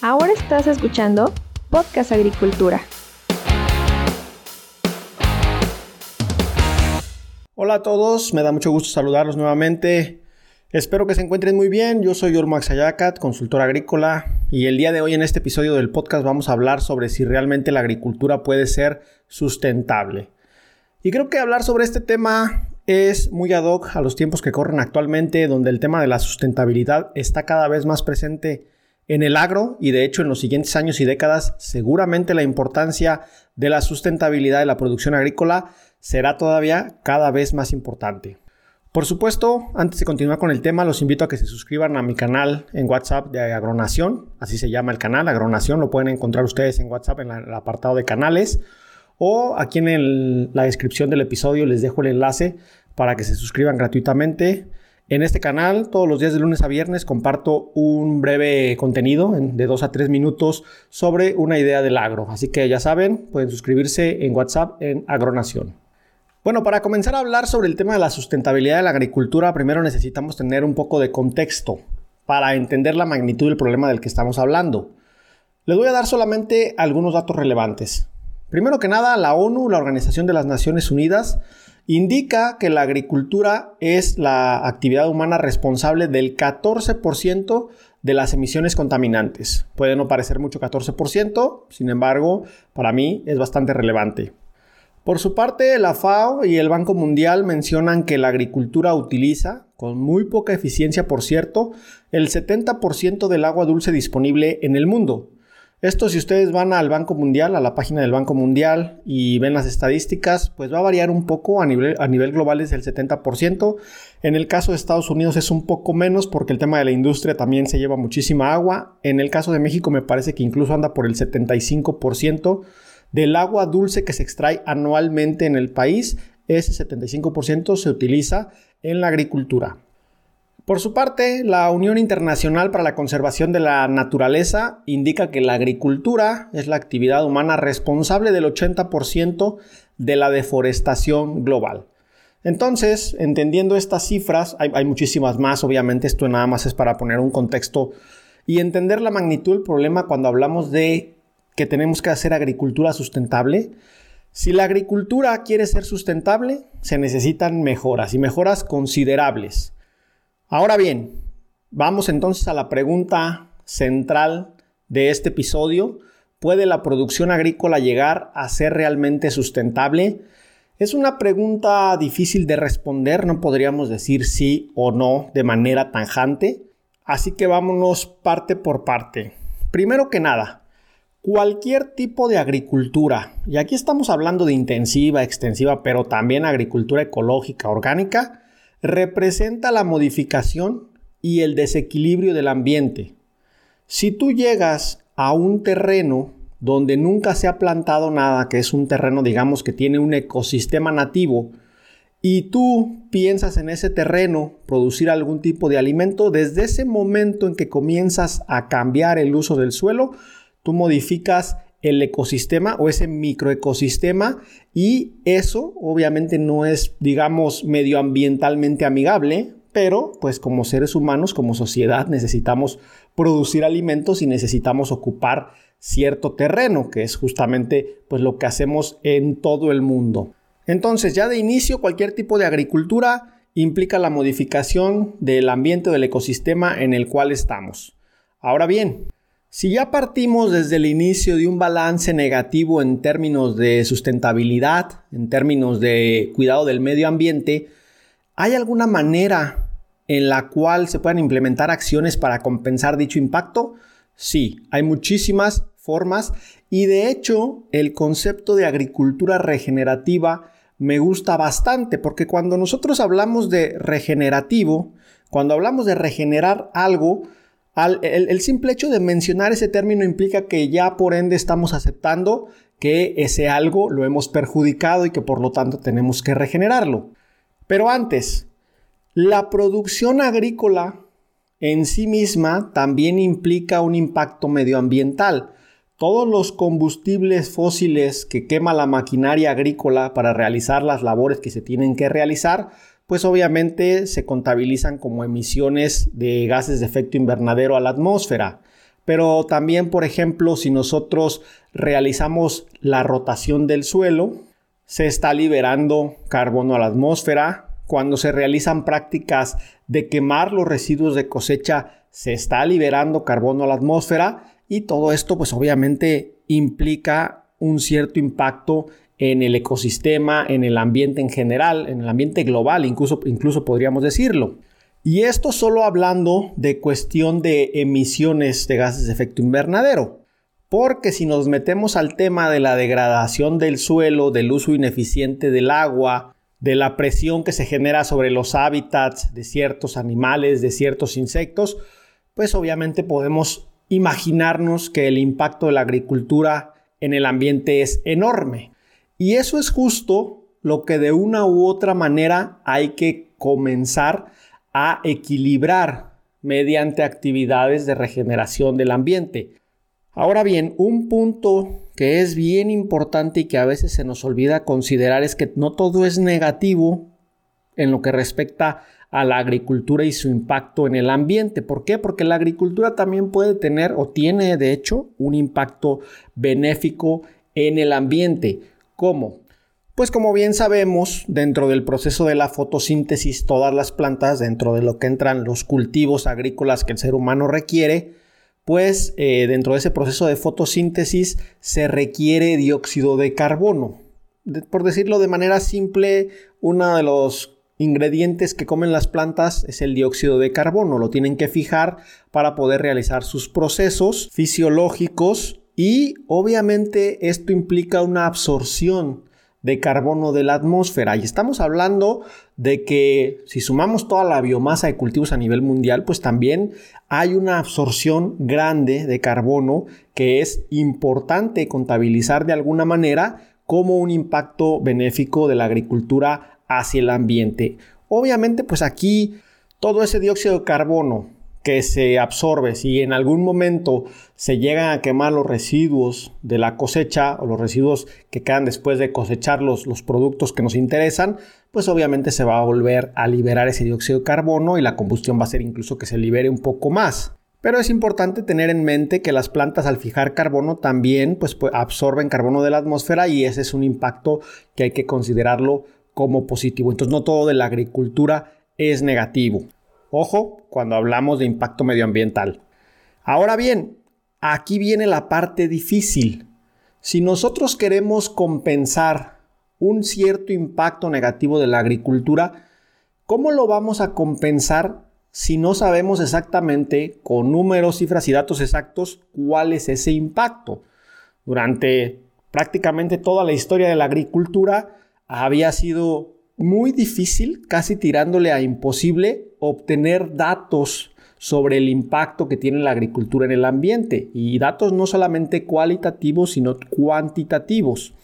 Ahora estás escuchando Podcast Agricultura. Hola a todos, me da mucho gusto saludarlos nuevamente. Espero que se encuentren muy bien. Yo soy Ormax Ayacat, consultor agrícola, y el día de hoy en este episodio del podcast vamos a hablar sobre si realmente la agricultura puede ser sustentable. Y creo que hablar sobre este tema es muy ad hoc a los tiempos que corren actualmente, donde el tema de la sustentabilidad está cada vez más presente en el agro y de hecho en los siguientes años y décadas seguramente la importancia de la sustentabilidad de la producción agrícola será todavía cada vez más importante. Por supuesto, antes de continuar con el tema, los invito a que se suscriban a mi canal en WhatsApp de Agronación, así se llama el canal, Agronación, lo pueden encontrar ustedes en WhatsApp en el apartado de canales o aquí en la descripción del episodio les dejo el enlace para que se suscriban gratuitamente. En este canal, todos los días de lunes a viernes, comparto un breve contenido de 2 a 3 minutos sobre una idea del agro. Así que ya saben, pueden suscribirse en WhatsApp en Agronación. Bueno, para comenzar a hablar sobre el tema de la sustentabilidad de la agricultura, primero necesitamos tener un poco de contexto para entender la magnitud del problema del que estamos hablando. Les voy a dar solamente algunos datos relevantes. Primero que nada, la ONU, la Organización de las Naciones Unidas, indica que la agricultura es la actividad humana responsable del 14% de las emisiones contaminantes. Puede no parecer mucho 14%, sin embargo, para mí es bastante relevante. Por su parte, la FAO y el Banco Mundial mencionan que la agricultura utiliza, con muy poca eficiencia por cierto, el 70% del agua dulce disponible en el mundo. Esto si ustedes van al Banco Mundial, a la página del Banco Mundial y ven las estadísticas, pues va a variar un poco, a nivel, global es el 70%, en el caso de Estados Unidos es un poco menos porque el tema de la industria también se lleva muchísima agua, en el caso de México me parece que incluso anda por el 75% del agua dulce que se extrae anualmente en el país, ese 75% se utiliza en la agricultura. Por su parte, la Unión Internacional para la Conservación de la Naturaleza indica que la agricultura es la actividad humana responsable del 80% de la deforestación global. Entonces, entendiendo estas cifras, hay, muchísimas más, obviamente esto nada más es para poner un contexto y entender la magnitud del problema cuando hablamos de que tenemos que hacer agricultura sustentable. Si la agricultura quiere ser sustentable, se necesitan mejoras y mejoras considerables. Ahora bien, vamos entonces a la pregunta central de este episodio. ¿Puede la producción agrícola llegar a ser realmente sustentable? Es una pregunta difícil de responder, no podríamos decir sí o no de manera tanjante, así que vámonos parte por parte. Primero que nada, cualquier tipo de agricultura, y aquí estamos hablando de intensiva, extensiva, pero también agricultura ecológica, orgánica, representa la modificación y el desequilibrio del ambiente. Si tú llegas a un terreno donde nunca se ha plantado nada, que es un terreno, digamos, que tiene un ecosistema nativo, y tú piensas en ese terreno producir algún tipo de alimento, desde ese momento en que comienzas a cambiar el uso del suelo, tú modificas el ecosistema o ese microecosistema y eso obviamente no es, digamos, medioambientalmente amigable, pero pues como seres humanos, como sociedad, necesitamos producir alimentos y necesitamos ocupar cierto terreno, que es justamente pues lo que hacemos en todo el mundo. Entonces, ya de inicio, cualquier tipo de agricultura implica la modificación del ambiente del ecosistema en el cual estamos. Ahora bien, si ya partimos desde el inicio de un balance negativo en términos de sustentabilidad, en términos de cuidado del medio ambiente, ¿hay alguna manera en la cual se puedan implementar acciones para compensar dicho impacto? Sí, hay muchísimas formas y de hecho el concepto de agricultura regenerativa me gusta bastante porque cuando nosotros hablamos de regenerativo, cuando hablamos de regenerar algo, el, simple hecho de mencionar ese término implica que ya por ende estamos aceptando que ese algo lo hemos perjudicado y que por lo tanto tenemos que regenerarlo. Pero antes, la producción agrícola en sí misma también implica un impacto medioambiental. Todos los combustibles fósiles que quema la maquinaria agrícola para realizar las labores que se tienen que realizar pues obviamente se contabilizan como emisiones de gases de efecto invernadero a la atmósfera. pero también, por ejemplo, si nosotros realizamos la rotación del suelo, se está liberando carbono a la atmósfera. Cuando se realizan prácticas de quemar los residuos de cosecha, se está liberando carbono a la atmósfera y todo esto pues obviamente implica un cierto impacto en el ecosistema, en el ambiente en general, en el ambiente global, incluso, incluso podríamos decirlo. Y esto solo hablando de cuestión de emisiones de gases de efecto invernadero. Porque si nos metemos al tema de la degradación del suelo, del uso ineficiente del agua, de la presión que se genera sobre los hábitats de ciertos animales, de ciertos insectos, pues obviamente podemos imaginarnos que el impacto de la agricultura en el ambiente es enorme. Y eso es justo lo que de una u otra manera hay que comenzar a equilibrar mediante actividades de regeneración del ambiente. Ahora bien, un punto que es bien importante y que a veces se nos olvida considerar es que no todo es negativo en lo que respecta a la agricultura y su impacto en el ambiente. ¿Por qué? Porque la agricultura también puede tener o tiene de hecho un impacto benéfico en el ambiente. ¿Cómo? Pues como bien sabemos, dentro del proceso de la fotosíntesis, todas las plantas, dentro de lo que entran los cultivos agrícolas que el ser humano requiere, pues eh, dentro de ese proceso de fotosíntesis se requiere dióxido de carbono. por decirlo de manera simple, uno de los ingredientes que comen las plantas es el dióxido de carbono. Lo tienen que fijar para poder realizar sus procesos fisiológicos y obviamente esto implica una absorción de carbono de la atmósfera. Y estamos hablando de que si sumamos toda la biomasa de cultivos a nivel mundial, pues también hay una absorción grande de carbono que es importante contabilizar de alguna manera como un impacto benéfico de la agricultura hacia el ambiente. Obviamente, pues aquí todo ese dióxido de carbono que se absorbe, si en algún momento se llegan a quemar los residuos de la cosecha o los residuos que quedan después de cosechar los, los productos que nos interesan, pues obviamente se va a volver a liberar ese dióxido de carbono y la combustión va a ser incluso que se libere un poco más. Pero es importante tener en mente que las plantas al fijar carbono también pues, pues absorben carbono de la atmósfera y ese es un impacto que hay que considerarlo como positivo. Entonces no todo de la agricultura es negativo. Ojo cuando hablamos de impacto medioambiental. Ahora bien, aquí viene la parte difícil. Si nosotros queremos compensar un cierto impacto negativo de la agricultura, ¿cómo lo vamos a compensar si no sabemos exactamente con números, cifras y datos exactos cuál es ese impacto? Durante prácticamente toda la historia de la agricultura había sido muy difícil, casi tirándole a imposible, obtener datos sobre el impacto que tiene la agricultura en el ambiente y datos no solamente cualitativos sino cuantitativos.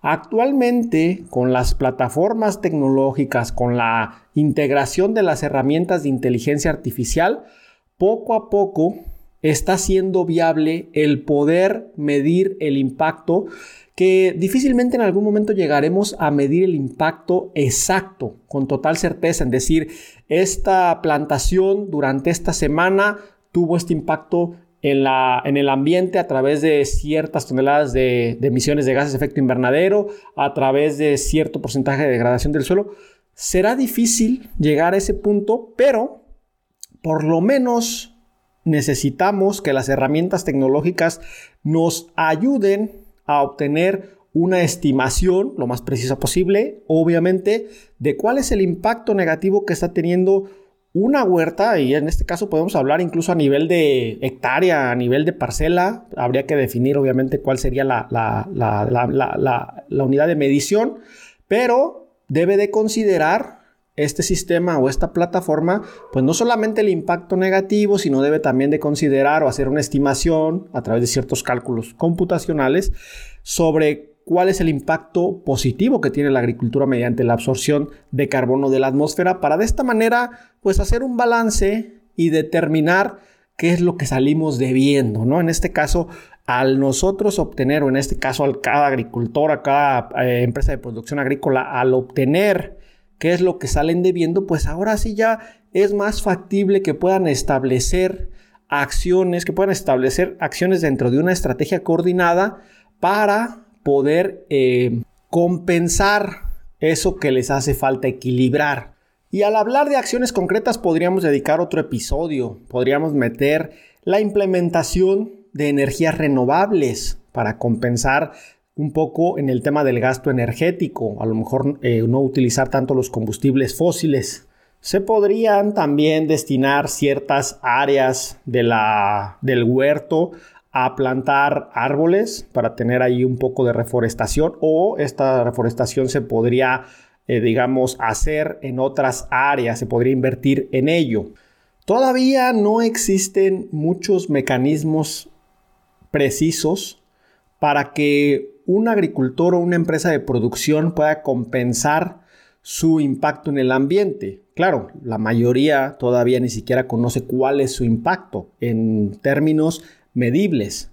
Actualmente, con las plataformas tecnológicas, con la integración de las herramientas de inteligencia artificial, poco a poco está siendo viable el poder medir el impacto que difícilmente en algún momento llegaremos a medir el impacto exacto, con total certeza, en decir, esta plantación durante esta semana tuvo este impacto en, la, en el ambiente a través de ciertas toneladas de, de emisiones de gases de efecto invernadero, a través de cierto porcentaje de degradación del suelo. Será difícil llegar a ese punto, pero por lo menos necesitamos que las herramientas tecnológicas nos ayuden a obtener una estimación lo más precisa posible, obviamente, de cuál es el impacto negativo que está teniendo una huerta, y en este caso podemos hablar incluso a nivel de hectárea, a nivel de parcela, habría que definir obviamente cuál sería la, la unidad de medición, pero debe de considerar este sistema o esta plataforma, pues no solamente el impacto negativo, sino debe también de considerar o hacer una estimación a través de ciertos cálculos computacionales sobre cuál es el impacto positivo que tiene la agricultura mediante la absorción de carbono de la atmósfera para de esta manera pues hacer un balance y determinar qué es lo que salimos debiendo, ¿no? En este caso, al nosotros obtener, o en este caso, al cada agricultor, a cada eh, empresa de producción agrícola, al obtener qué es lo que salen debiendo, pues ahora sí ya es más factible que puedan establecer acciones, que puedan establecer acciones dentro de una estrategia coordinada para poder eh, compensar eso que les hace falta equilibrar. Y al hablar de acciones concretas podríamos dedicar otro episodio, podríamos meter la implementación de energías renovables para compensar un poco en el tema del gasto energético, a lo mejor eh, no utilizar tanto los combustibles fósiles. Se podrían también destinar ciertas áreas de la, del huerto a plantar árboles para tener ahí un poco de reforestación o esta reforestación se podría, eh, digamos, hacer en otras áreas, se podría invertir en ello. Todavía no existen muchos mecanismos precisos para que un agricultor o una empresa de producción pueda compensar su impacto en el ambiente. Claro, la mayoría todavía ni siquiera conoce cuál es su impacto en términos medibles.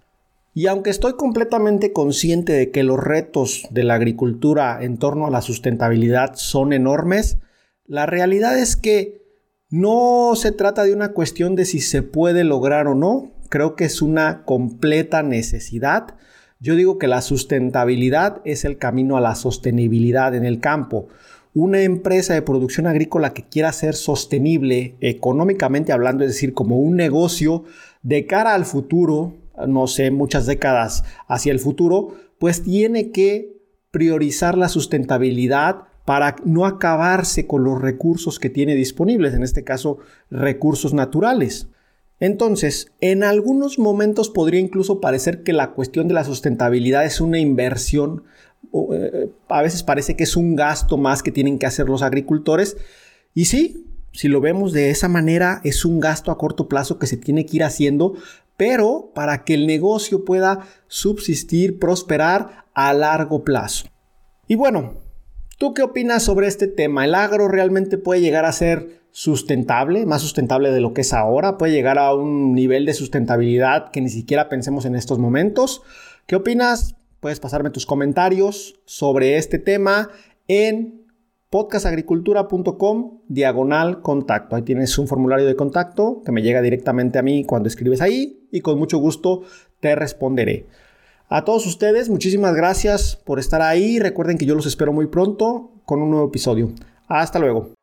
Y aunque estoy completamente consciente de que los retos de la agricultura en torno a la sustentabilidad son enormes, la realidad es que no se trata de una cuestión de si se puede lograr o no, creo que es una completa necesidad. Yo digo que la sustentabilidad es el camino a la sostenibilidad en el campo una empresa de producción agrícola que quiera ser sostenible económicamente hablando, es decir, como un negocio de cara al futuro, no sé, muchas décadas hacia el futuro, pues tiene que priorizar la sustentabilidad para no acabarse con los recursos que tiene disponibles, en este caso recursos naturales. Entonces, en algunos momentos podría incluso parecer que la cuestión de la sustentabilidad es una inversión eh, a veces parece que es un gasto más que tienen que hacer los agricultores. Y sí, si lo vemos de esa manera, es un gasto a corto plazo que se tiene que ir haciendo, pero para que el negocio pueda subsistir, prosperar a largo plazo. Y bueno, ¿tú qué opinas sobre este tema? ¿El agro realmente puede llegar a ser sustentable, más sustentable de lo que es ahora? ¿Puede llegar a un nivel de sustentabilidad que ni siquiera pensemos en estos momentos? ¿Qué opinas? Puedes pasarme tus comentarios sobre este tema en podcastagricultura.com diagonal contacto. Ahí tienes un formulario de contacto que me llega directamente a mí cuando escribes ahí y con mucho gusto te responderé. A todos ustedes, muchísimas gracias por estar ahí. Recuerden que yo los espero muy pronto con un nuevo episodio. Hasta luego.